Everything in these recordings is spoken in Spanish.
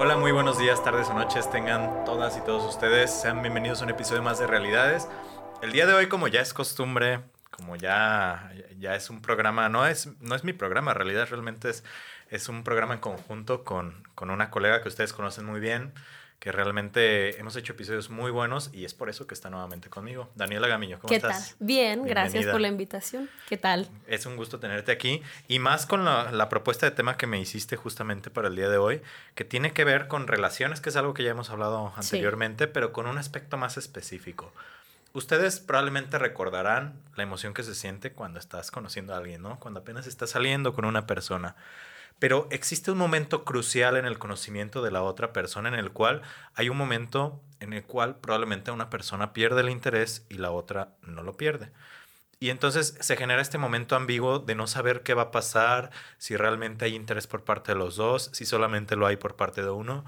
Hola, muy buenos días, tardes o noches tengan todas y todos ustedes. Sean bienvenidos a un episodio más de Realidades. El día de hoy, como ya es costumbre, como ya, ya es un programa, no es, no es mi programa, en realidad realmente es, es un programa en conjunto con, con una colega que ustedes conocen muy bien, que realmente hemos hecho episodios muy buenos y es por eso que está nuevamente conmigo. Daniela Gamiño, ¿cómo ¿Qué estás? tal? Bien, gracias por la invitación. ¿Qué tal? Es un gusto tenerte aquí y más con la, la propuesta de tema que me hiciste justamente para el día de hoy, que tiene que ver con relaciones, que es algo que ya hemos hablado Sí. anteriormente, pero con un aspecto más específico. Ustedes probablemente recordarán la emoción que se siente cuando estás conociendo a alguien, ¿no? Cuando apenas estás saliendo con una persona. Pero existe un momento crucial en el conocimiento de la otra persona en el cual hay un momento en el cual probablemente una persona pierde el interés y la otra no lo pierde. Y entonces se genera este momento ambiguo de no saber qué va a pasar, si realmente hay interés por parte de los dos, si solamente lo hay por parte de uno.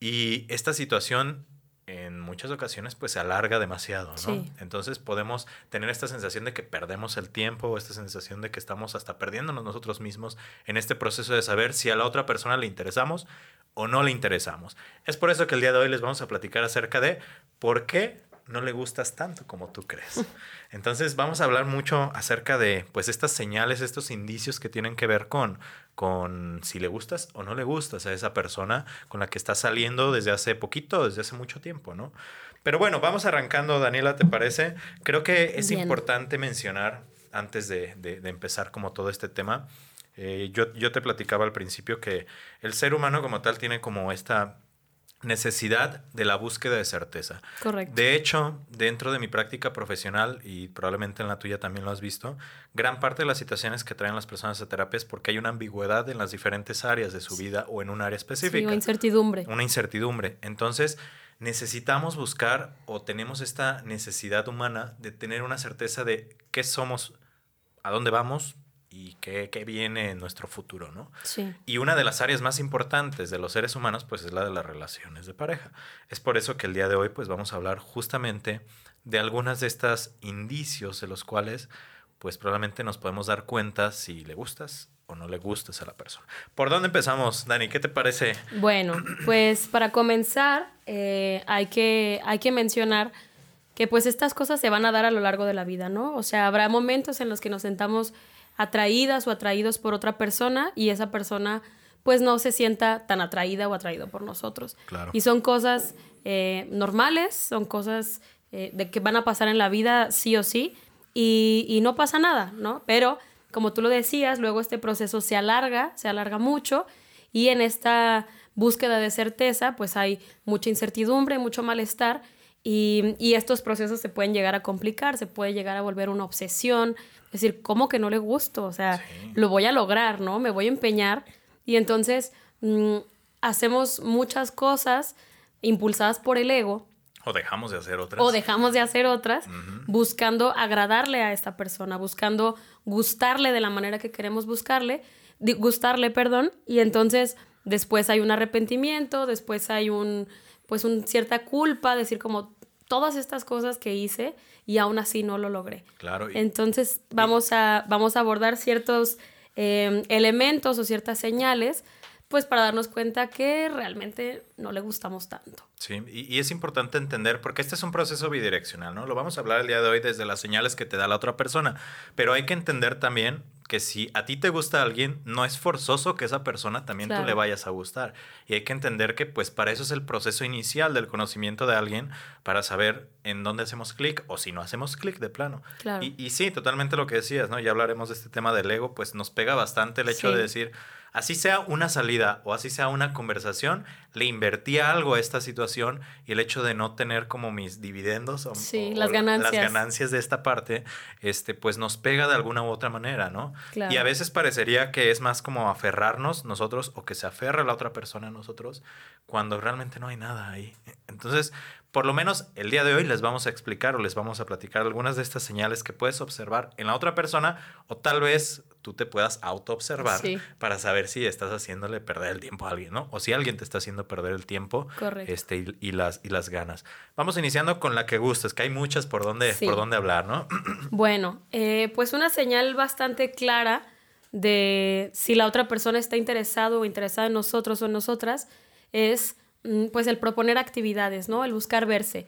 Y esta situación en muchas ocasiones pues se alarga demasiado, ¿no? Sí. Entonces podemos tener esta sensación de que perdemos el tiempo, esta sensación de que estamos hasta perdiéndonos nosotros mismos en este proceso de saber si a la otra persona le interesamos o no le interesamos. Es por eso que el día de hoy les vamos a platicar acerca de por qué no le gustas tanto como tú crees. Entonces vamos a hablar mucho acerca de pues estas señales, estos indicios que tienen que ver con con si le gustas o no le gustas a esa persona con la que estás saliendo desde hace poquito, desde hace mucho tiempo, ¿no? Pero bueno, vamos arrancando, Daniela, ¿te parece? Creo que es Bien. importante mencionar, antes de, de- de empezar como todo este tema, eh, yo, yo te platicaba al principio que el ser humano como tal tiene como esta necesidad de la búsqueda de certeza. Correcto. De hecho, dentro de mi práctica profesional, y probablemente en la tuya también lo has visto, gran parte de las situaciones que traen las personas a terapia es porque hay una ambigüedad en las diferentes áreas de su vida o en un área sí, específica o incertidumbre. una incertidumbre. Entonces, necesitamos buscar o tenemos esta necesidad humana de tener una certeza de qué somos, a dónde vamos y qué, qué viene en nuestro futuro, ¿no? Sí. Y una de las áreas más importantes de los seres humanos, pues es la de las relaciones de pareja. Es por eso que el día de hoy, pues vamos a hablar justamente de algunas de estas indicios de los cuales, pues probablemente nos podemos dar cuenta si le gustas o no le gustas a la persona. ¿Por dónde empezamos, Dani? ¿Qué te parece? Bueno, pues para comenzar, eh, hay, que, hay que mencionar que pues estas cosas se van a dar a lo largo de la vida, ¿no? O sea, habrá momentos en los que nos sentamos atraídas o atraídos por otra persona y esa persona pues no se sienta tan atraída o atraído por nosotros. Claro. Y son cosas eh, normales, son cosas eh, de que van a pasar en la vida sí o sí y, y no pasa nada, ¿no? Pero como tú lo decías, luego este proceso se alarga, se alarga mucho y en esta búsqueda de certeza pues hay mucha incertidumbre, mucho malestar y, y estos procesos se pueden llegar a complicar, se puede llegar a volver una obsesión, es decir, ¿cómo que no le gusto? O sea, Sí. lo voy a lograr, ¿no? Me voy a empeñar y entonces mm, hacemos muchas cosas impulsadas por el ego O dejamos de hacer otras. o dejamos de hacer otras buscando agradarle a esta persona, buscando gustarle de la manera que queremos buscarle, gustarle, perdón, y entonces después hay un arrepentimiento, después hay un pues un cierta culpa, decir como todas estas cosas que hice y aún así no lo logré. Claro. y- Entonces vamos a, vamos a abordar ciertos eh, elementos o ciertas señales, pues para darnos cuenta que realmente no le gustamos tanto. Sí, y, y es importante entender, porque este es un proceso bidireccional, ¿no? Lo vamos a hablar el día de hoy desde las señales que te da la otra persona, pero hay que entender también que si a ti te gusta alguien, no es forzoso que esa persona también tú le vayas a gustar. Y hay que entender que pues para eso es el proceso inicial del conocimiento de alguien, para saber en dónde hacemos clic o si no hacemos clic de plano. Claro. Y, y sí, totalmente lo que decías, ¿no? Ya hablaremos de este tema del ego, pues nos pega bastante el hecho Sí. de decir, así sea una salida o así sea una conversación, le invertí algo a esta situación y el hecho de no tener como mis dividendos o, Sí, o las ganancias. las ganancias de esta parte, este, pues nos pega de alguna u otra manera, ¿no? Claro. Y a veces parecería que es más como aferrarnos nosotros o que se aferra la otra persona a nosotros cuando realmente no hay nada ahí. Entonces, por lo menos el día de hoy les vamos a explicar o les vamos a platicar algunas de estas señales que puedes observar en la otra persona o tal vez tú te puedas auto-observar Sí. para saber si estás haciéndole perder el tiempo a alguien, ¿no? O si alguien te está haciendo perder el tiempo Correcto. este, y, y las, y las ganas. Vamos iniciando con la que gustes, que hay muchas por donde, Sí. por donde hablar, ¿no? Bueno, eh, pues una señal bastante clara de si la otra persona está interesado o interesada en nosotros o en nosotras es mm, pues el proponer actividades, ¿no? El buscar verse.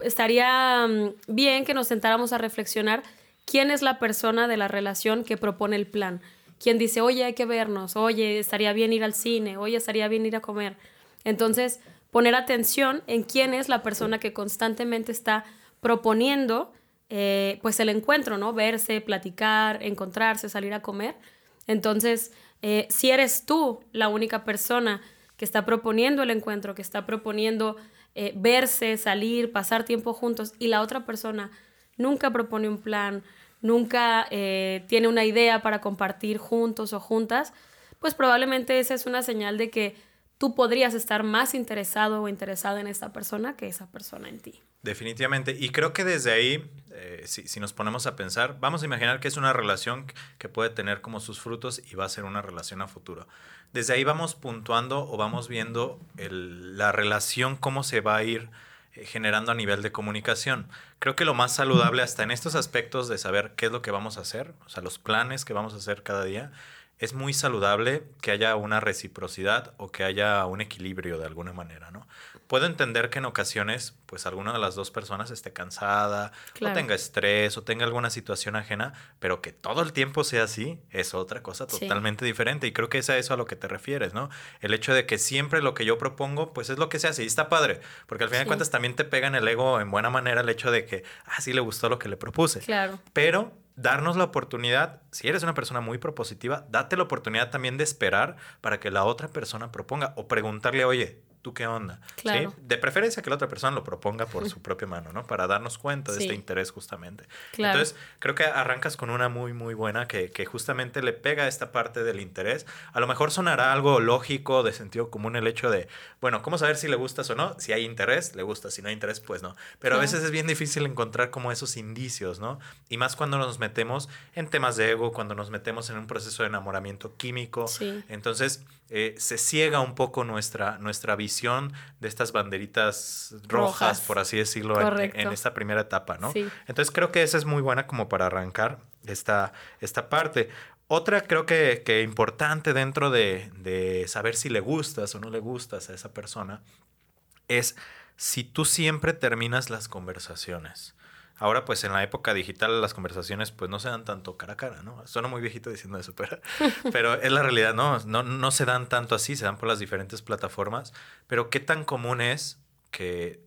Estaría mm, bien que nos sentáramos a reflexionar quién es la persona de la relación que propone el plan. Quién dice, oye, hay que vernos, oye, estaría bien ir al cine, oye, estaría bien ir a comer. Entonces, poner atención en quién es la persona que constantemente está proponiendo eh, pues el encuentro, ¿no? Verse, platicar, encontrarse, salir a comer. Entonces, eh, si eres tú la única persona que está proponiendo el encuentro, que está proponiendo eh, verse, salir, pasar tiempo juntos, y la otra persona nunca propone un plan, nunca tiene una idea para compartir juntos o juntas, pues probablemente esa es una señal de que tú podrías estar más interesado o interesada en esa persona que esa persona en ti. Definitivamente. Y creo que desde ahí, eh, si, nos ponemos a pensar, vamos a imaginar que es una relación que puede tener como sus frutos y va a ser una relación a futuro. Desde ahí vamos puntuando o vamos viendo la relación, cómo se va a ir eh, generando a nivel de comunicación. Creo que lo más saludable hasta en estos aspectos de saber qué es lo que vamos a hacer, o sea, los planes que vamos a hacer cada día, es muy saludable que haya una reciprocidad o que haya un equilibrio de alguna manera, ¿no? Puedo entender que en ocasiones, pues alguna de las dos personas esté cansada, o tenga estrés, o tenga alguna situación ajena, pero que todo el tiempo sea así es otra cosa totalmente diferente. Y creo que es a eso a lo que te refieres, ¿no? El hecho de que siempre lo que yo propongo, pues es lo que se hace. Y está padre, porque al final de cuentas también te pega en el ego en buena manera el hecho de que, ah, sí le gustó lo que le propuse. Claro. Pero darnos la oportunidad, si eres una persona muy propositiva, date la oportunidad también de esperar para que la otra persona proponga o preguntarle, oye, ¿tú qué onda? Claro. De preferencia que la otra persona lo proponga por su propia mano, ¿no? Para darnos cuenta de este interés justamente. Entonces, creo que arrancas con una muy, muy buena que, que, justamente le pega a esta parte del interés. A lo mejor sonará algo lógico, de sentido común el hecho de, bueno, ¿cómo saber si le gustas o no? Si hay interés, le gusta. Si no hay interés, pues no. Pero a veces es bien difícil encontrar como esos indicios, ¿no? Y más cuando nos metemos en temas de ego, cuando nos metemos en un proceso de enamoramiento químico. Sí. Entonces, eh, se ciega un poco nuestra, nuestra visión de estas banderitas rojas, por así decirlo, en, esta primera etapa, ¿no? Entonces creo que esa es muy buena como para arrancar esta, esta parte. Otra creo que, que importante dentro de, de saber si le gustas o no le gustas a esa persona es si tú siempre terminas las conversaciones. Ahora, pues en la época digital las conversaciones pues no se dan tanto cara a cara, ¿no? Suena muy viejito diciendo eso, pero, pero es la realidad, ¿no? ¿no? No se dan tanto así, se dan por las diferentes plataformas, pero ¿qué tan común es que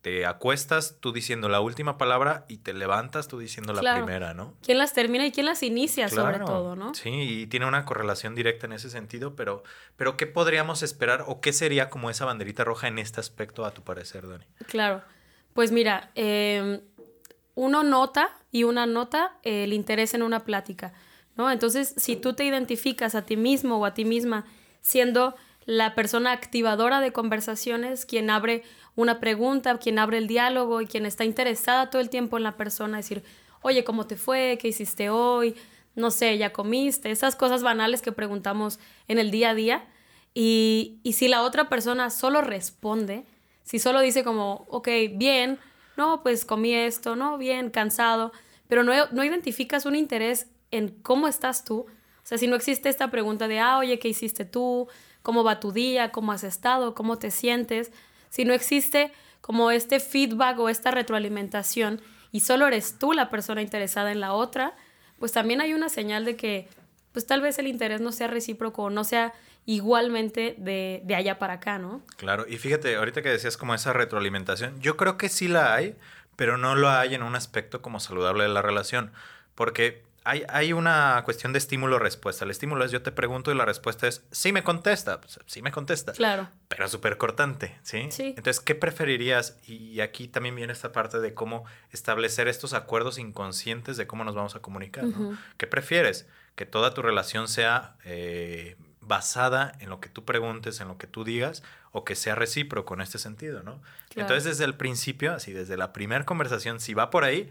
te acuestas tú diciendo la última palabra y te levantas tú diciendo la primera, ¿no? ¿Quién las termina y quién las inicia sobre todo, no? Sí, y tiene una correlación directa en ese sentido, pero, pero ¿qué podríamos esperar o qué sería como esa banderita roja en este aspecto a tu parecer, Dani? Claro, pues mira, eh, uno nota y una nota el interés en una plática, ¿no? Entonces, si tú te identificas a ti mismo o a ti misma siendo la persona activadora de conversaciones, quien abre una pregunta, quien abre el diálogo y quien está interesada todo el tiempo en la persona, decir, oye, ¿cómo te fue? ¿Qué hiciste hoy? No sé, ¿ya comiste? Esas cosas banales que preguntamos en el día a día. Y, y si la otra persona solo responde, si solo dice como, ok, bien, no, pues comí esto, no, bien, cansado, pero no, no identificas un interés en cómo estás tú. O sea, si no existe esta pregunta de, ah, oye, ¿qué hiciste tú? ¿Cómo va tu día? ¿Cómo has estado? ¿Cómo te sientes? Si no existe como este feedback o esta retroalimentación y solo eres tú la persona interesada en la otra, pues también hay una señal de que pues tal vez el interés no sea recíproco no sea igualmente de, de, allá para acá, ¿no? Claro, y fíjate, ahorita que decías como esa retroalimentación, yo creo que sí la hay, pero no lo hay en un aspecto como saludable de la relación, porque hay, hay una cuestión de estímulo-respuesta. El estímulo es yo te pregunto y la respuesta es sí me contesta, pues, sí me contesta. Claro. Pero súper cortante, ¿sí? Sí. Entonces, ¿qué preferirías? Y aquí también viene esta parte de cómo establecer estos acuerdos inconscientes de cómo nos vamos a comunicar, ¿no? ¿Qué prefieres? Que toda tu relación sea... Eh, basada en lo que tú preguntes, en lo que tú digas, o que sea recíproco en este sentido, ¿no? Entonces, desde el principio, así desde la primera conversación, si va por ahí,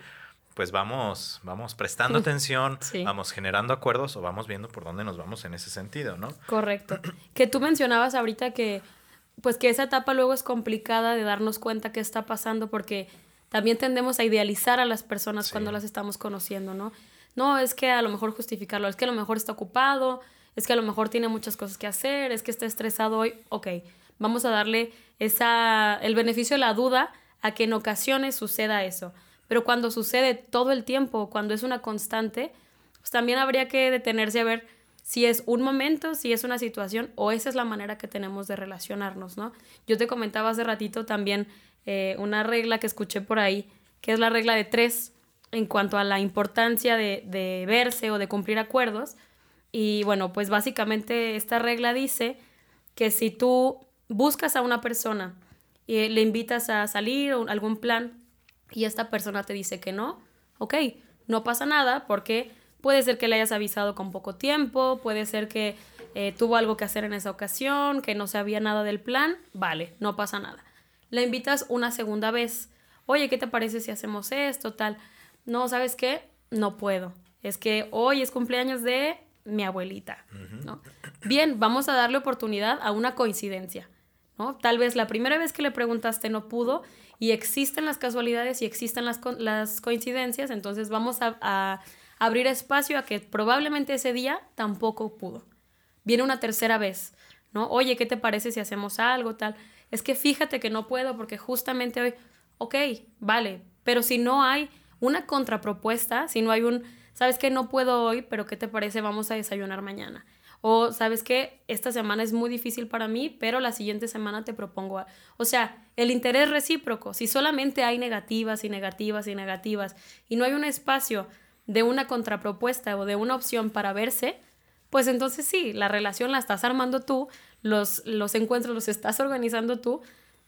pues vamos, vamos prestando atención, vamos generando acuerdos o vamos viendo por dónde nos vamos en ese sentido, ¿no? Correcto. Que tú mencionabas ahorita que, pues que esa etapa luego es complicada de darnos cuenta qué está pasando porque también tendemos a idealizar a las personas cuando las estamos conociendo, ¿no? No, es que a lo mejor justificarlo, es que a lo mejor está ocupado, es que a lo mejor tiene muchas cosas que hacer, es que está estresado hoy, ok, vamos a darle esa, el beneficio de la duda a que en ocasiones suceda eso. Pero cuando sucede todo el tiempo, cuando es una constante, pues también habría que detenerse a ver si es un momento, si es una situación o esa es la manera que tenemos de relacionarnos, ¿no? Yo te comentaba hace ratito también eh, una regla que escuché por ahí, que es la regla de tres en cuanto a la importancia de, de verse o de cumplir acuerdos. Y bueno, pues básicamente esta regla dice que si tú buscas a una persona y le invitas a salir o algún plan y esta persona te dice que no, ok, no pasa nada porque puede ser que le hayas avisado con poco tiempo, puede ser que eh, tuvo algo que hacer en esa ocasión, que no sabía nada del plan, vale, no pasa nada. Le invitas una segunda vez, oye, ¿qué te parece si hacemos esto, tal? No, ¿sabes qué? No puedo. Es que hoy es cumpleaños de mi abuelita, ¿no? Bien, vamos a darle oportunidad a una coincidencia, ¿no? Tal vez la primera vez que le preguntaste no pudo y existen las casualidades y existen las, las coincidencias, entonces vamos a, a abrir espacio a que probablemente ese día tampoco pudo. Viene una tercera vez, ¿no? Oye, ¿qué te parece si hacemos algo, tal? Es que fíjate que no puedo porque justamente hoy, ok, vale, pero si no hay una contrapropuesta, si no hay un ¿sabes qué? No puedo hoy, pero ¿qué te parece? Vamos a desayunar mañana. O, ¿sabes qué? Esta semana es muy difícil para mí, pero la siguiente semana te propongo. O sea, el interés recíproco. Si solamente hay negativas y negativas y negativas y no hay un espacio de una contrapropuesta o de una opción para verse, pues entonces sí, la relación la estás armando tú, los, los encuentros los estás organizando tú,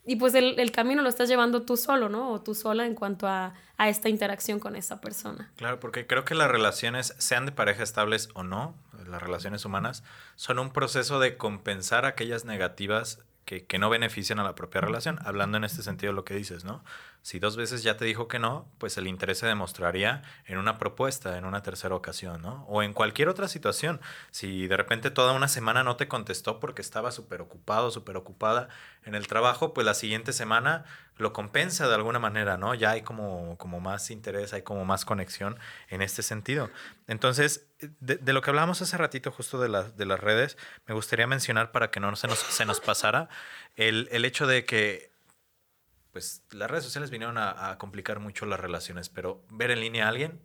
y pues el, camino lo estás llevando tú solo, ¿no? O tú sola en cuanto a, a, esta interacción con esa persona. Claro, porque creo que las relaciones, sean de pareja estables o no, las relaciones humanas, son un proceso de compensar aquellas negativas que, que no benefician a la propia relación, hablando en este sentido de lo que dices, ¿no? Si dos veces ya te dijo que no, pues el interés se demostraría en una propuesta, en una tercera ocasión, ¿no? O en cualquier otra situación. Si de repente toda una semana no te contestó porque estaba súper ocupado, súper ocupada en el trabajo, pues la siguiente semana lo compensa de alguna manera, ¿no? Ya hay como, como más interés, hay como más conexión en este sentido. Entonces, de, lo que hablábamos hace ratito justo de, de las redes, me gustaría mencionar para que no se nos, se nos pasara el, el hecho de que pues las redes sociales vinieron a, complicar mucho las relaciones, pero ver en línea a alguien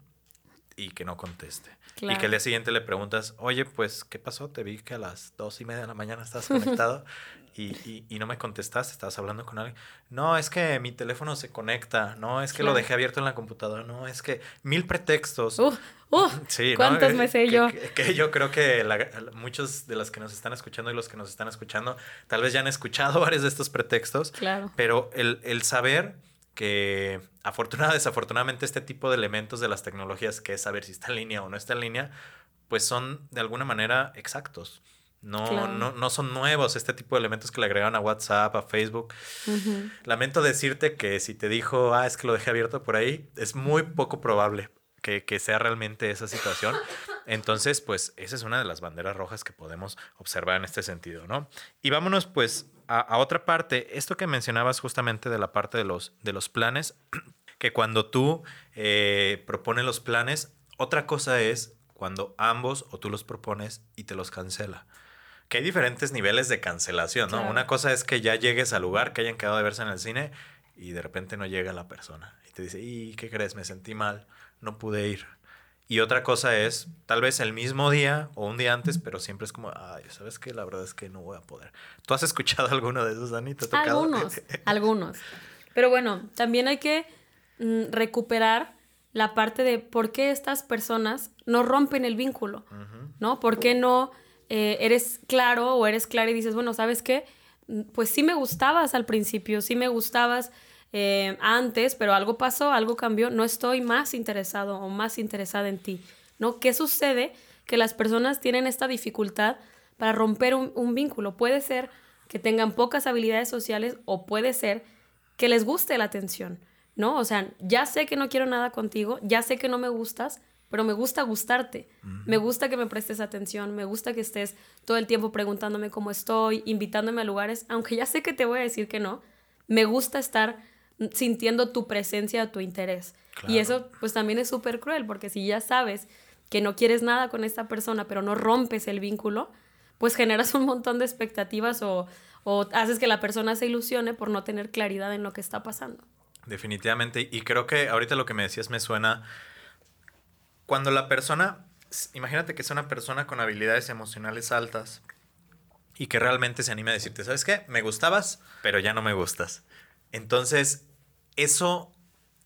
y que no conteste. Y que el día siguiente le preguntas, oye, pues, ¿qué pasó? Te vi que a las dos y media de la mañana estás conectado y, y, no me contestaste, estabas hablando con alguien. No, es que mi teléfono se conecta, no, es que lo dejé abierto en la computadora, no, es que mil pretextos. Uh, uh, sí, ¿Cuántos me sé yo? Que, yo creo que muchos de los que nos están escuchando y los que nos están escuchando tal vez ya han escuchado varios de estos pretextos. Claro. Pero el, el saber que afortunadamente, desafortunadamente este tipo de elementos de las tecnologías, que es saber si está en línea o no está en línea, pues son de alguna manera exactos. No, no, no son nuevos este tipo de elementos que le agregaron a WhatsApp, a Facebook. Lamento decirte que si te dijo, ah, es que lo dejé abierto por ahí, es muy poco probable que, que, sea realmente esa situación. Entonces, pues esa es una de las banderas rojas que podemos observar en este sentido, ¿no? Y vámonos pues a, a otra parte, esto que mencionabas justamente de la parte de los, de los planes, que cuando tú eh, propones los planes, otra cosa es cuando ambos o tú los propones y te los cancela que hay diferentes niveles de cancelación, ¿no? Una cosa es que ya llegues al lugar, que hayan quedado de verse en el cine y de repente no llega la persona y te dice, ¿y qué crees? Me sentí mal, no pude ir. Y otra cosa es, tal vez el mismo día o un día antes, pero siempre es como, ay, ¿sabes qué? La verdad es que no voy a poder. ¿Tú has escuchado alguno de esos, Dani? ¿Te ha Algunos, algunos. Pero bueno, también hay que mm, recuperar la parte de por qué estas personas no rompen el vínculo, ¿no? ¿Por qué no eh, eres claro o eres clara y dices, bueno, ¿sabes qué? Pues sí me gustabas al principio, sí me gustabas eh, antes, pero algo pasó, algo cambió, no estoy más interesado o más interesada en ti, ¿no? ¿Qué sucede? Que las personas tienen esta dificultad para romper un, un vínculo. Puede ser que tengan pocas habilidades sociales o puede ser que les guste la atención, ¿no? O sea, ya sé que no quiero nada contigo, ya sé que no me gustas, pero me gusta gustarte. Me gusta que me prestes atención, me gusta que estés todo el tiempo preguntándome cómo estoy, invitándome a lugares, aunque ya sé que te voy a decir que no. Me gusta estar sintiendo tu presencia, tu interés. Y eso pues también es súper cruel, porque si ya sabes que no quieres nada con esta persona, pero no rompes el vínculo, pues generas un montón de expectativas o, o haces que la persona se ilusione por no tener claridad en lo que está pasando. Definitivamente. Y creo que ahorita lo que me decías me suena. Cuando la persona. Imagínate que es una persona con habilidades emocionales altas y que realmente se anime a decirte, ¿sabes qué? Me gustabas, pero ya no me gustas. Entonces, eso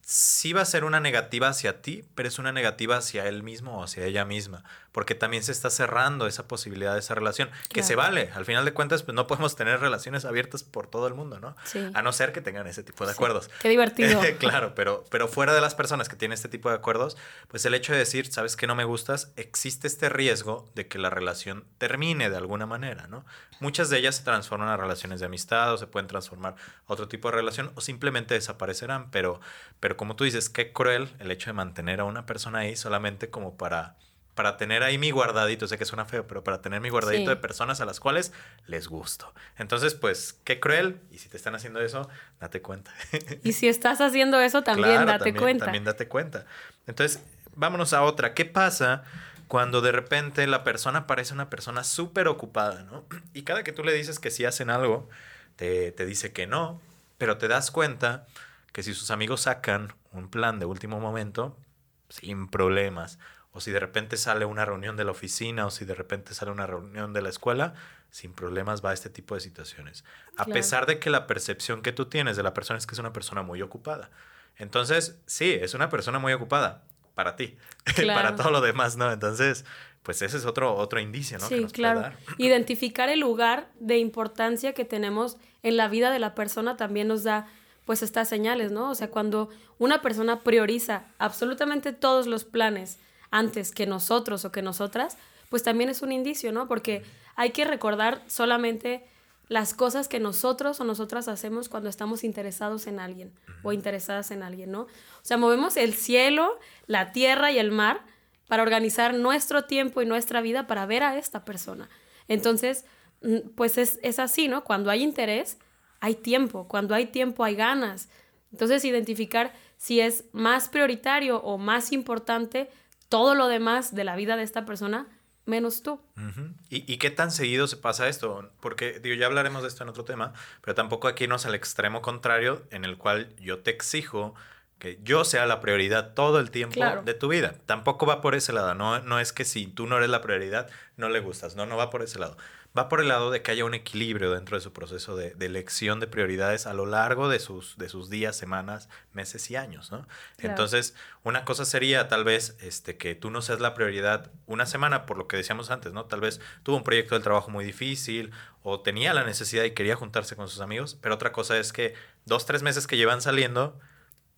sí va a ser una negativa hacia ti, pero es una negativa hacia él mismo o hacia ella misma, porque también se está cerrando esa posibilidad de esa relación, que se vale. Al final de cuentas, pues no podemos tener relaciones abiertas por todo el mundo, ¿no? Sí. A no ser que tengan ese tipo de acuerdos. Qué divertido. claro, pero, pero fuera de las personas que tienen este tipo de acuerdos, pues el hecho de decir, sabes que no me gustas, existe este riesgo de que la relación termine de alguna manera, ¿no? Muchas de ellas se transforman a relaciones de amistad o se pueden transformar a otro tipo de relación o simplemente desaparecerán, pero, pero como tú dices, qué cruel el hecho de mantener a una persona ahí solamente como para, para tener ahí mi guardadito, sé que suena feo, pero para tener mi guardadito de personas a las cuales les gusto. Entonces, pues, qué cruel. Y si te están haciendo eso, date cuenta. Y si estás haciendo eso, también date cuenta. También date cuenta. Entonces, vámonos a otra. ¿Qué pasa? Cuando de repente la persona parece una persona súper ocupada, ¿no? Y cada que tú le dices que sí hacen algo, te, te dice que no, pero te das cuenta que si sus amigos sacan un plan de último momento, sin problemas, o si de repente sale una reunión de la oficina, o si de repente sale una reunión de la escuela, sin problemas va a este tipo de situaciones. A pesar de que la percepción que tú tienes de la persona es que es una persona muy ocupada. Entonces, sí, es una persona muy ocupada para ti, para todo lo demás, ¿no? Entonces, pues ese es otro, otro indicio, ¿no? Sí, claro. Identificar el lugar de importancia que tenemos en la vida de la persona también nos da pues estas señales, ¿no? O sea, cuando una persona prioriza absolutamente todos los planes antes que nosotros o que nosotras, pues también es un indicio, ¿no? Porque hay que recordar solamente las cosas que nosotros o nosotras hacemos cuando estamos interesados en alguien o interesadas en alguien, ¿no? O sea, movemos el cielo, la tierra y el mar para organizar nuestro tiempo y nuestra vida para ver a esta persona. Entonces, mm, pues es, es así, ¿no? Cuando hay interés, hay tiempo, cuando hay tiempo hay ganas. Entonces, identificar si es más prioritario o más importante todo lo demás de la vida de esta persona menos tú. ¿Y, ¿Y, qué tan seguido se pasa esto? Porque, digo, ya hablaremos de esto en otro tema, pero tampoco aquí nos al extremo contrario en el cual yo te exijo que yo sea la prioridad todo el tiempo de tu vida. Tampoco va por ese lado, no, no es que si tú no eres la prioridad, no le gustas, no, no va por ese lado va por el lado de que haya un equilibrio dentro de su proceso de, elección de prioridades a lo largo de sus, de sus días, semanas, meses y años, ¿no? Entonces, una cosa sería tal vez este, que tú no seas la prioridad una semana, por lo que decíamos antes, ¿no? Tal vez tuvo un proyecto del trabajo muy difícil o tenía la necesidad y quería juntarse con sus amigos, pero otra cosa es que dos, tres meses que llevan saliendo,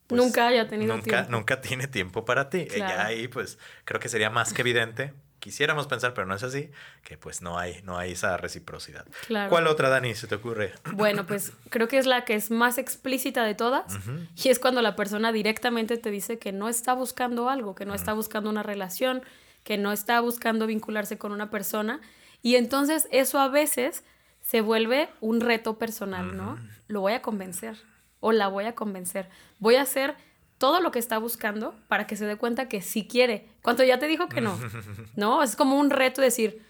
pues, nunca haya tenido nunca, tiempo. Nunca tiene tiempo para ti. Y ahí, pues, creo que sería más que evidente quisiéramos pensar, pero no es así, que pues no hay, no hay esa reciprocidad. ¿Cuál otra, Dani, se te ocurre? Bueno, pues creo que es la que es más explícita de todas y es cuando la persona directamente te dice que no está buscando algo, que no está buscando una relación, que no está buscando vincularse con una persona y entonces eso a veces se vuelve un reto personal, ¿no? Lo voy a convencer o la voy a convencer. Voy a hacer todo lo que está buscando para que se dé cuenta que sí quiere, cuando ya te dijo que no. ¿No? Es como un reto decir,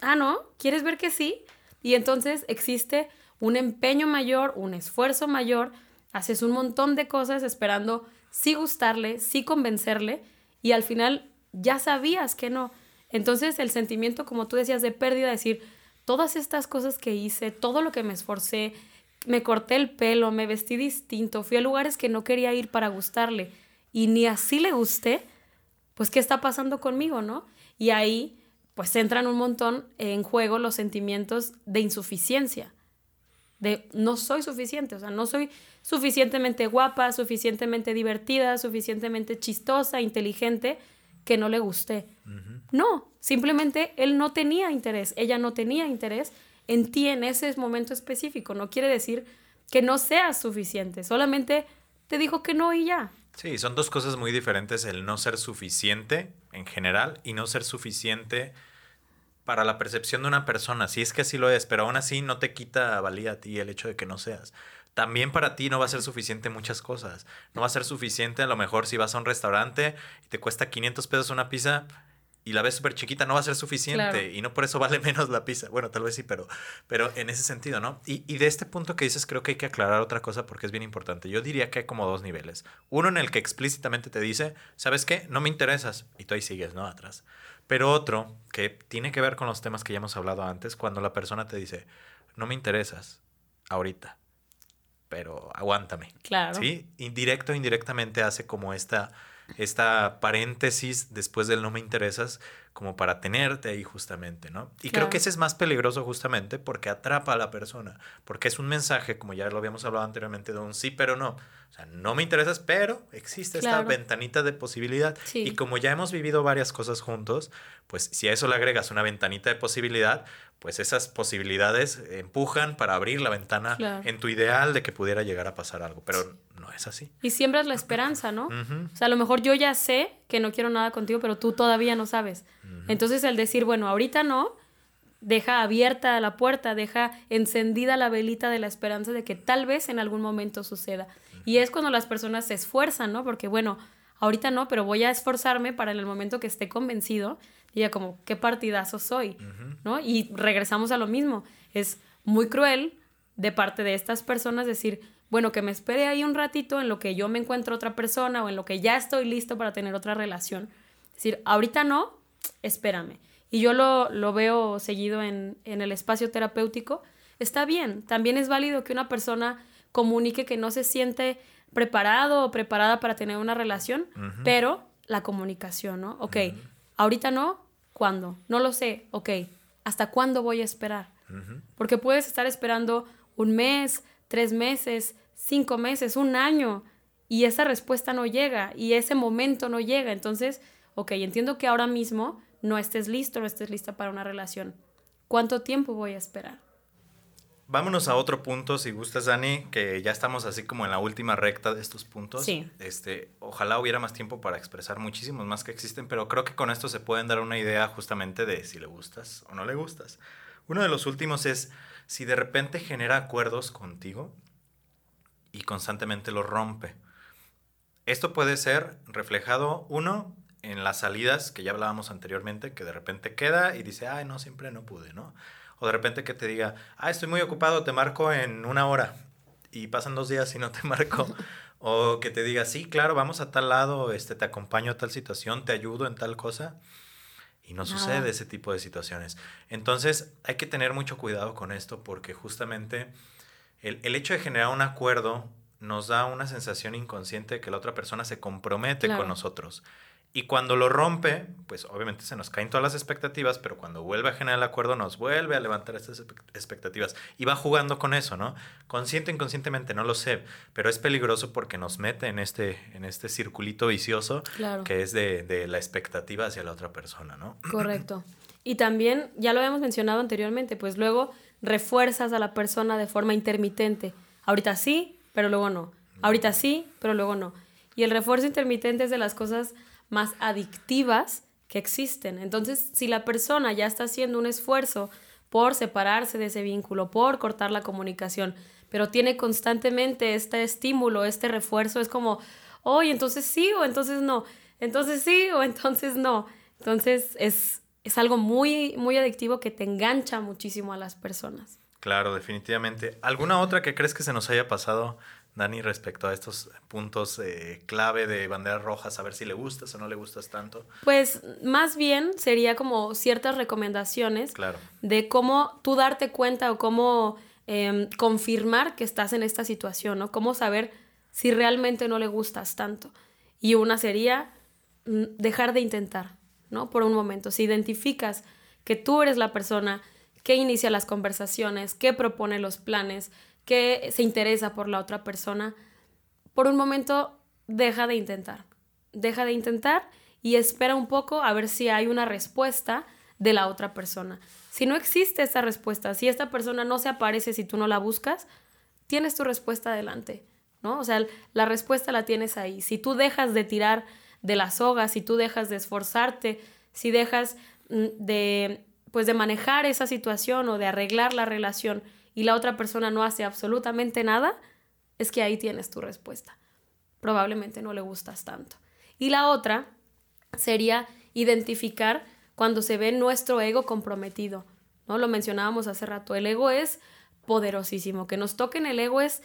ah, no, ¿quieres ver que sí? Y entonces existe un empeño mayor, un esfuerzo mayor, haces un montón de cosas esperando sí gustarle, sí convencerle y al final ya sabías que no. Entonces el sentimiento, como tú decías, de pérdida, decir, todas estas cosas que hice, todo lo que me esforcé, me corté el pelo, me vestí distinto, fui a lugares que no quería ir para gustarle y ni así le gusté, pues ¿qué está pasando conmigo, no? Y ahí pues entran un montón en juego los sentimientos de insuficiencia, de no soy suficiente, o sea, no soy suficientemente guapa, suficientemente divertida, suficientemente chistosa, inteligente, que no le guste. No, simplemente él no tenía interés, ella no tenía interés en ti en ese momento específico. No quiere decir que no seas suficiente, solamente te dijo que no y ya. Sí, son dos cosas muy diferentes, el no ser suficiente en general y no ser suficiente para la percepción de una persona. Si es que así lo es, pero aún así no te quita valía a ti el hecho de que no seas. También para ti no va a ser suficiente muchas cosas. No va a ser suficiente a lo mejor si vas a un restaurante y te cuesta 500 pesos una pizza, y la ves súper chiquita, no va a ser suficiente Claro. y no por eso vale menos la pizza. Bueno, tal vez sí, pero, pero en ese sentido, ¿no? Y, y de este punto que dices, creo que hay que aclarar otra cosa porque es bien importante. Yo diría que hay como dos niveles. Uno en el que explícitamente te dice, ¿sabes qué? No me interesas. Y tú ahí sigues, ¿no? Atrás. Pero otro que tiene que ver con los temas que ya hemos hablado antes, cuando la persona te dice, no me interesas ahorita, pero aguántame. Claro. Sí, indirecto o indirectamente hace como esta, esta paréntesis después del no me interesas, como para tenerte ahí justamente, ¿no? Y creo Claro. que ese es más peligroso justamente porque atrapa a la persona, porque es un mensaje, como ya lo habíamos hablado anteriormente, de un sí, pero no. O sea, no me interesas, pero existe esta Claro. ventanita de posibilidad. Sí. Y como ya hemos vivido varias cosas juntos, pues si a eso le agregas una ventanita de posibilidad, pues esas posibilidades empujan para abrir la ventana Claro. en tu ideal de que pudiera llegar a pasar algo, pero no es así. Y siembras la esperanza, ¿no? Ujú. O sea, a lo mejor yo ya sé que no quiero nada contigo, pero tú todavía no sabes. Entonces el decir, bueno, ahorita no, deja abierta la puerta, deja encendida la velita de la esperanza de que tal vez en algún momento suceda. Y es cuando las personas se esfuerzan, ¿no? Porque bueno, ahorita no, pero voy a esforzarme para en el momento que esté convencido, diga como, qué partidazo soy, ¿no? Y regresamos a lo mismo. Es muy cruel de parte de estas personas decir, bueno, que me espere ahí un ratito en lo que yo me encuentro otra persona o en lo que ya estoy listo para tener otra relación. Es decir, ahorita no, espérame. Y yo lo, lo veo seguido en, en el espacio terapéutico. Está bien, también es válido que una persona comunique que no se siente preparado o preparada para tener una relación, pero la comunicación, ¿no? Ok, ahorita no, ¿cuándo? No lo sé, ok, ¿hasta cuándo voy a esperar? Porque puedes estar esperando un mes, tres meses, cinco meses, un año, y esa respuesta no llega, y ese momento no llega. Entonces, ok, entiendo que ahora mismo no estés listo, no estés lista para una relación. ¿Cuánto tiempo voy a esperar? Vámonos a otro punto, si gustas, Dani, que ya estamos así como en la última recta de estos puntos. Sí. Este, ojalá hubiera más tiempo para expresar muchísimos más que existen, pero creo que con esto se pueden dar una idea justamente de si le gustas o no le gustas. Uno de los últimos es si de repente genera acuerdos contigo y constantemente los rompe. Esto puede ser reflejado, uno, en las salidas que ya hablábamos anteriormente, que de repente queda y dice, ay, no, siempre no pude, ¿no? O de repente que te diga, ah, estoy muy ocupado, te marco en una hora. Y pasan dos días y no te marco. o que te diga, sí, claro, vamos a tal lado, este, te acompaño a tal situación, te ayudo en tal cosa. Y no sucede ese tipo de situaciones. Entonces, hay que tener mucho cuidado con esto porque justamente el, el hecho de generar un acuerdo nos da una sensación inconsciente de que la otra persona se compromete Claro. con nosotros. Y cuando lo rompe, pues obviamente se nos caen todas las expectativas, pero cuando vuelve a generar el acuerdo nos vuelve a levantar espe- expectativas. Y va jugando con eso, ¿no? Consciente o inconscientemente, no lo sé, pero es peligroso porque nos mete en este, en este circulito vicioso Claro. que es de, de la expectativa hacia la otra persona, ¿no? Correcto. Y también, ya lo habíamos mencionado anteriormente, pues luego refuerzas a la persona de forma intermitente. Ahorita sí, pero luego no. Ahorita sí, pero luego no. Y el refuerzo intermitente es de las cosas más adictivas que existen. Entonces, si la persona ya está haciendo un esfuerzo por separarse de ese vínculo, por cortar la comunicación, pero tiene constantemente este estímulo, este refuerzo, es como, oye, entonces sí o entonces no, entonces sí o entonces no. Entonces es, es algo muy, muy adictivo que te engancha muchísimo a las personas. Claro, definitivamente. ¿Alguna otra que crees que se nos haya pasado, Dani, respecto a estos puntos eh, clave de banderas rojas? A ver si le gustas o no le gustas tanto. Pues más bien sería como ciertas recomendaciones Claro. de cómo tú darte cuenta o cómo em, confirmar que estás en esta situación, ¿no? Cómo saber si realmente no le gustas tanto. Y una sería mm, dejar de intentar, ¿no? Por un momento. Si identificas que tú eres la persona que inicia las conversaciones, que propone los planes, que se interesa por la otra persona, por un momento deja de intentar. Deja de intentar y espera un poco a ver si hay una respuesta de la otra persona. Si no existe esa respuesta, si esta persona no se aparece si tú no la buscas, tienes tu respuesta adelante, ¿no? O sea, la respuesta la tienes ahí. Si tú dejas de tirar de la soga, si tú dejas de esforzarte, si dejas mm, de pues de manejar esa situación o de arreglar la relación y la otra persona no hace absolutamente nada, es que ahí tienes tu respuesta. Probablemente no le gustas tanto. Y la otra sería identificar cuando se ve nuestro ego comprometido, ¿no? Lo mencionábamos hace rato, el ego es poderosísimo, que nos toquen el ego es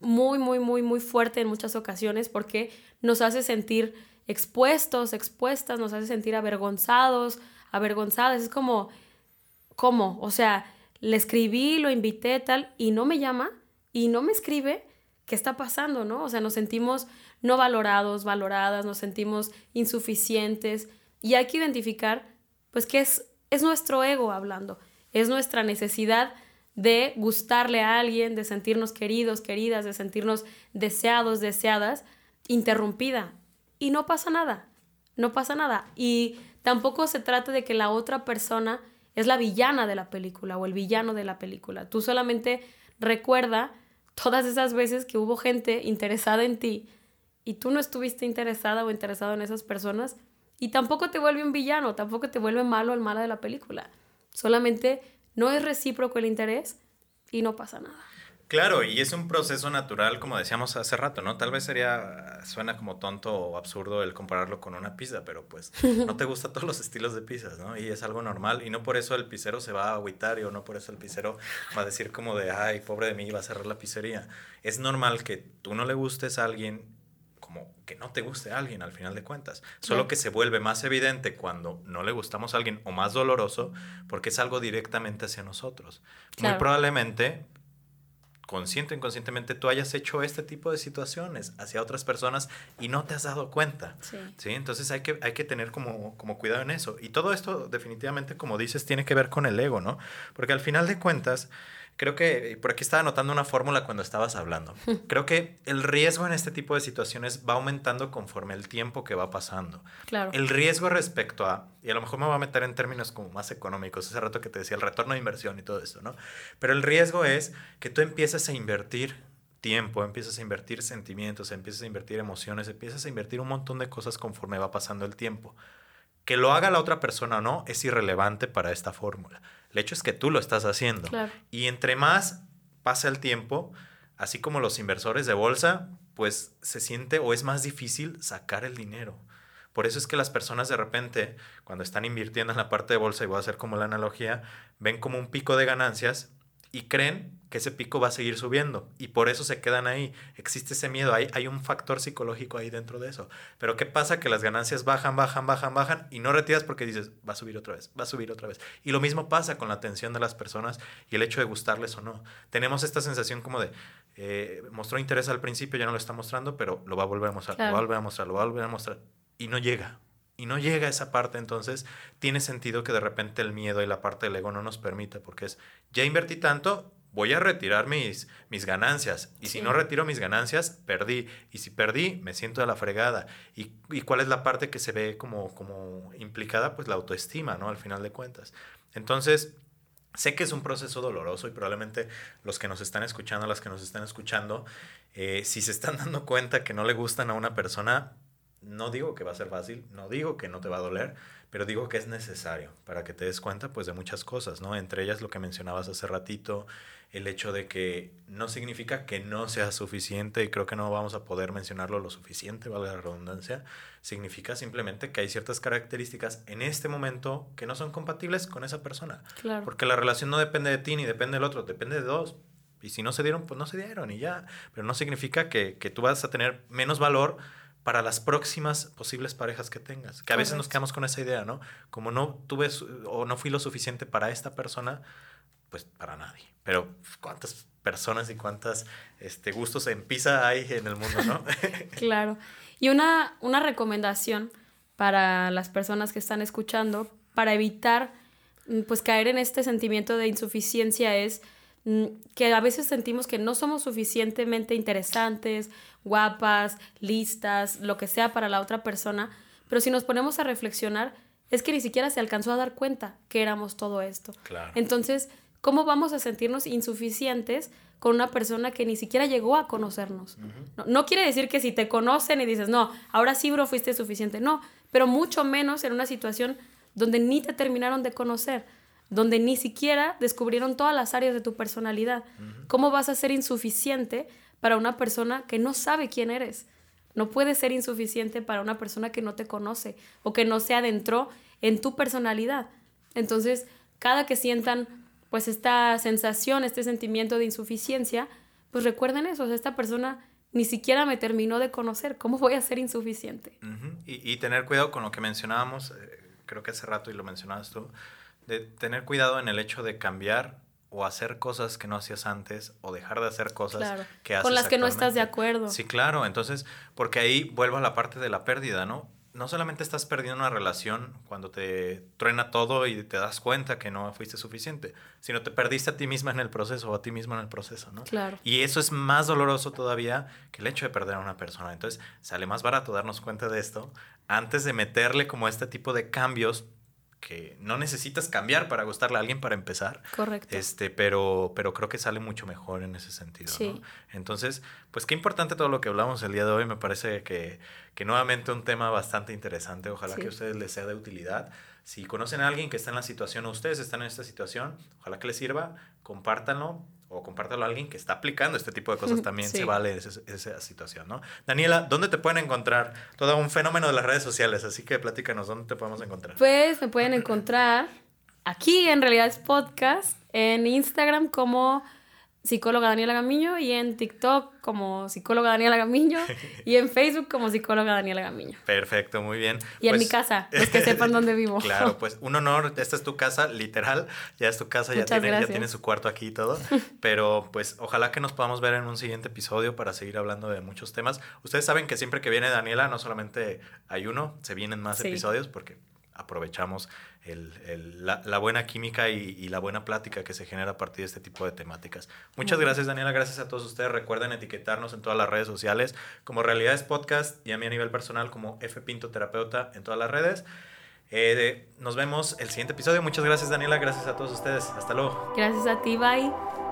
muy, muy, muy, muy fuerte en muchas ocasiones porque nos hace sentir expuestos, expuestas, nos hace sentir avergonzados, avergonzadas. Es como, ¿cómo? O sea, le escribí, lo invité, tal, y no me llama y no me escribe. ¿Qué está pasando, no? O sea, nos sentimos no valorados, valoradas, nos sentimos insuficientes y hay que identificar, pues, que es, es nuestro ego hablando, es nuestra necesidad de gustarle a alguien, de sentirnos queridos, queridas, de sentirnos deseados, deseadas, interrumpida. Y no pasa nada, no pasa nada. Y tampoco se trata de que la otra persona es la villana de la película o el villano de la película. Tú solamente recuerda todas esas veces que hubo gente interesada en ti y tú no estuviste interesada o interesado en esas personas y tampoco te vuelve un villano, tampoco te vuelve malo el mala de la película. Solamente no es recíproco el interés y no pasa nada. Claro, y es un proceso natural, como decíamos hace rato, ¿no? Tal vez sería, suena como tonto o absurdo el compararlo con una pizza, pero pues no te gustan todos los estilos de pizzas, ¿no? Y es algo normal, y no por eso el pizzero se va a agüitar, o no por eso el pizzero va a decir como de, ay, pobre de mí, va a cerrar la pizzería. Es normal que tú no le gustes a alguien como que no te guste a alguien al final de cuentas. Solo que se vuelve más evidente cuando no le gustamos a alguien o más doloroso porque es algo directamente hacia nosotros. Muy probablemente, consciente o inconscientemente, tú hayas hecho este tipo de situaciones hacia otras personas y no te has dado cuenta. Sí. Entonces hay que, hay que tener como, como cuidado en eso. Y todo esto definitivamente, como dices, tiene que ver con el ego, ¿no? Porque al final de cuentas creo que, por aquí estaba anotando una fórmula cuando estabas hablando, creo que el riesgo en este tipo de situaciones va aumentando conforme el tiempo que va pasando. Claro. El riesgo respecto a, y a lo mejor me voy a meter en términos como más económicos, ese rato que te decía, el retorno de inversión y todo eso, ¿no? Pero el riesgo es que tú empieces a invertir tiempo, empiezas a invertir sentimientos, empiezas a invertir emociones, empiezas a invertir un montón de cosas conforme va pasando el tiempo. Que lo haga la otra persona o no es irrelevante para esta fórmula. El hecho es que tú lo estás haciendo. Y entre más pasa el tiempo, así como los inversores de bolsa, pues se siente o es más difícil sacar el dinero. Por eso es que las personas de repente, cuando están invirtiendo en la parte de bolsa, y voy a hacer como la analogía, ven como un pico de ganancias y creen que ese pico va a seguir subiendo y por eso se quedan ahí. Existe ese miedo, hay, hay un factor psicológico ahí dentro de eso. Pero ¿qué pasa? Que las ganancias bajan, bajan, bajan, bajan y no retiras porque dices, va a subir otra vez, va a subir otra vez. Y lo mismo pasa con la atención de las personas y el hecho de gustarles o no. Tenemos esta sensación como de, eh, mostró interés al principio, ya no lo está mostrando, pero lo va a volver a mostrar, lo va a volver a mostrar, lo va a volver a mostrar y no llega y no llega a esa parte, entonces tiene sentido que de repente el miedo y la parte del ego no nos permita, porque es, ya invertí tanto, voy a retirar mis, mis ganancias. Y si no retiro mis ganancias, perdí. Y si perdí, me siento de la fregada. ¿Y, y cuál es la parte que se ve como, como implicada? Pues la autoestima, ¿no? Al final de cuentas. Entonces, sé que es un proceso doloroso y probablemente los que nos están escuchando, las que nos están escuchando, eh, si se están dando cuenta que no le gustan a una persona, no digo que va a ser fácil, no digo que no te va a doler, pero digo que es necesario para que te des cuenta pues de muchas cosas, ¿no? Entre ellas lo que mencionabas hace ratito, el hecho de que no significa que no sea suficiente y creo que no vamos a poder mencionarlo lo suficiente, valga la redundancia, significa simplemente que hay ciertas características en este momento que no son compatibles con esa persona. Claro. Porque la relación no depende de ti ni depende del otro, depende de dos. Y si no se dieron, pues no se dieron y ya. Pero no significa que, que tú vas a tener menos valor para las próximas posibles parejas que tengas. Que a veces nos quedamos con esa idea, ¿no? Como no tuve o no fui lo suficiente para esta persona, pues para nadie. Pero cuántas personas y cuántos este, gustos en pizza hay en el mundo, ¿no? claro. Y una, una recomendación para las personas que están escuchando, para evitar pues caer en este sentimiento de insuficiencia es que a veces sentimos que no somos suficientemente interesantes, guapas, listas, lo que sea para la otra persona, pero si nos ponemos a reflexionar, es que ni siquiera se alcanzó a dar cuenta que éramos todo esto. Entonces, ¿cómo vamos a sentirnos insuficientes con una persona que ni siquiera llegó a conocernos? no, no, quiere decir que si te conocen y dices, no, ahora sí, bro, fuiste suficiente. No, pero mucho menos en una situación donde ni te terminaron de conocer donde ni siquiera descubrieron todas las áreas de tu personalidad. ¿Cómo vas a ser insuficiente para una persona que no sabe quién eres? No puedes ser insuficiente para una persona que no te conoce o que no se adentró en tu personalidad. Entonces, cada que sientan pues esta sensación, este sentimiento de insuficiencia, pues recuerden eso, esta persona ni siquiera me terminó de conocer, ¿cómo voy a ser insuficiente? y, y, tener cuidado con lo que mencionábamos, eh, creo que hace rato y lo mencionabas tú, de tener cuidado en el hecho de cambiar o hacer cosas que no hacías antes o dejar de hacer cosas que haces con las que no estás de acuerdo. Sí, claro, entonces, porque ahí vuelvo a la parte de la pérdida, ¿no? No solamente estás perdiendo una relación cuando te truena todo y te das cuenta que no fuiste suficiente, sino te perdiste a ti misma en el proceso o a ti mismo en el proceso, ¿no? Claro. Y eso es más doloroso todavía que el hecho de perder a una persona. Entonces, sale más barato darnos cuenta de esto antes de meterle como este tipo de cambios que no necesitas cambiar para gustarle a alguien para empezar. Correcto. Este, pero, pero creo que sale mucho mejor en ese sentido. Sí. Entonces, pues qué importante todo lo que hablamos el día de hoy. Me parece que, que nuevamente un tema bastante interesante. Ojalá que a ustedes les sea de utilidad. Si conocen a alguien que está en la situación o ustedes están en esta situación, ojalá que les sirva, compártanlo o compártelo a alguien que está aplicando este tipo de cosas, también se vale esa, esa, situación, ¿no? Daniela, ¿dónde te pueden encontrar? Todo un fenómeno de las redes sociales, así que platícanos, ¿dónde te podemos encontrar? Pues me pueden encontrar aquí, en realidad es podcast, en Instagram como psicóloga Daniela Gamiño y en TikTok como psicóloga Daniela Gamiño y en Facebook como psicóloga Daniela Gamiño. Perfecto, muy bien. Y en mi pues casa, los que sepan dónde vivo. Claro, pues un honor, esta es tu casa, literal, ya es tu casa, ya tiene, ya tiene su cuarto aquí y todo, pero pues ojalá que nos podamos ver en un siguiente episodio para seguir hablando de muchos temas. Ustedes saben que siempre que viene Daniela, no solamente hay uno, se vienen más episodios porque aprovechamos el, la, buena química y, la buena plática que se genera a partir de este tipo de temáticas. Muchas gracias, Daniela. Gracias a todos ustedes. Recuerden etiquetarnos en todas las redes sociales como Realidades Podcast y a mí a nivel personal como F Pinto Terapeuta en todas las redes. Eh, nos vemos el siguiente episodio. Muchas gracias, Daniela. Gracias a todos ustedes. Hasta luego. Gracias a ti. Bye.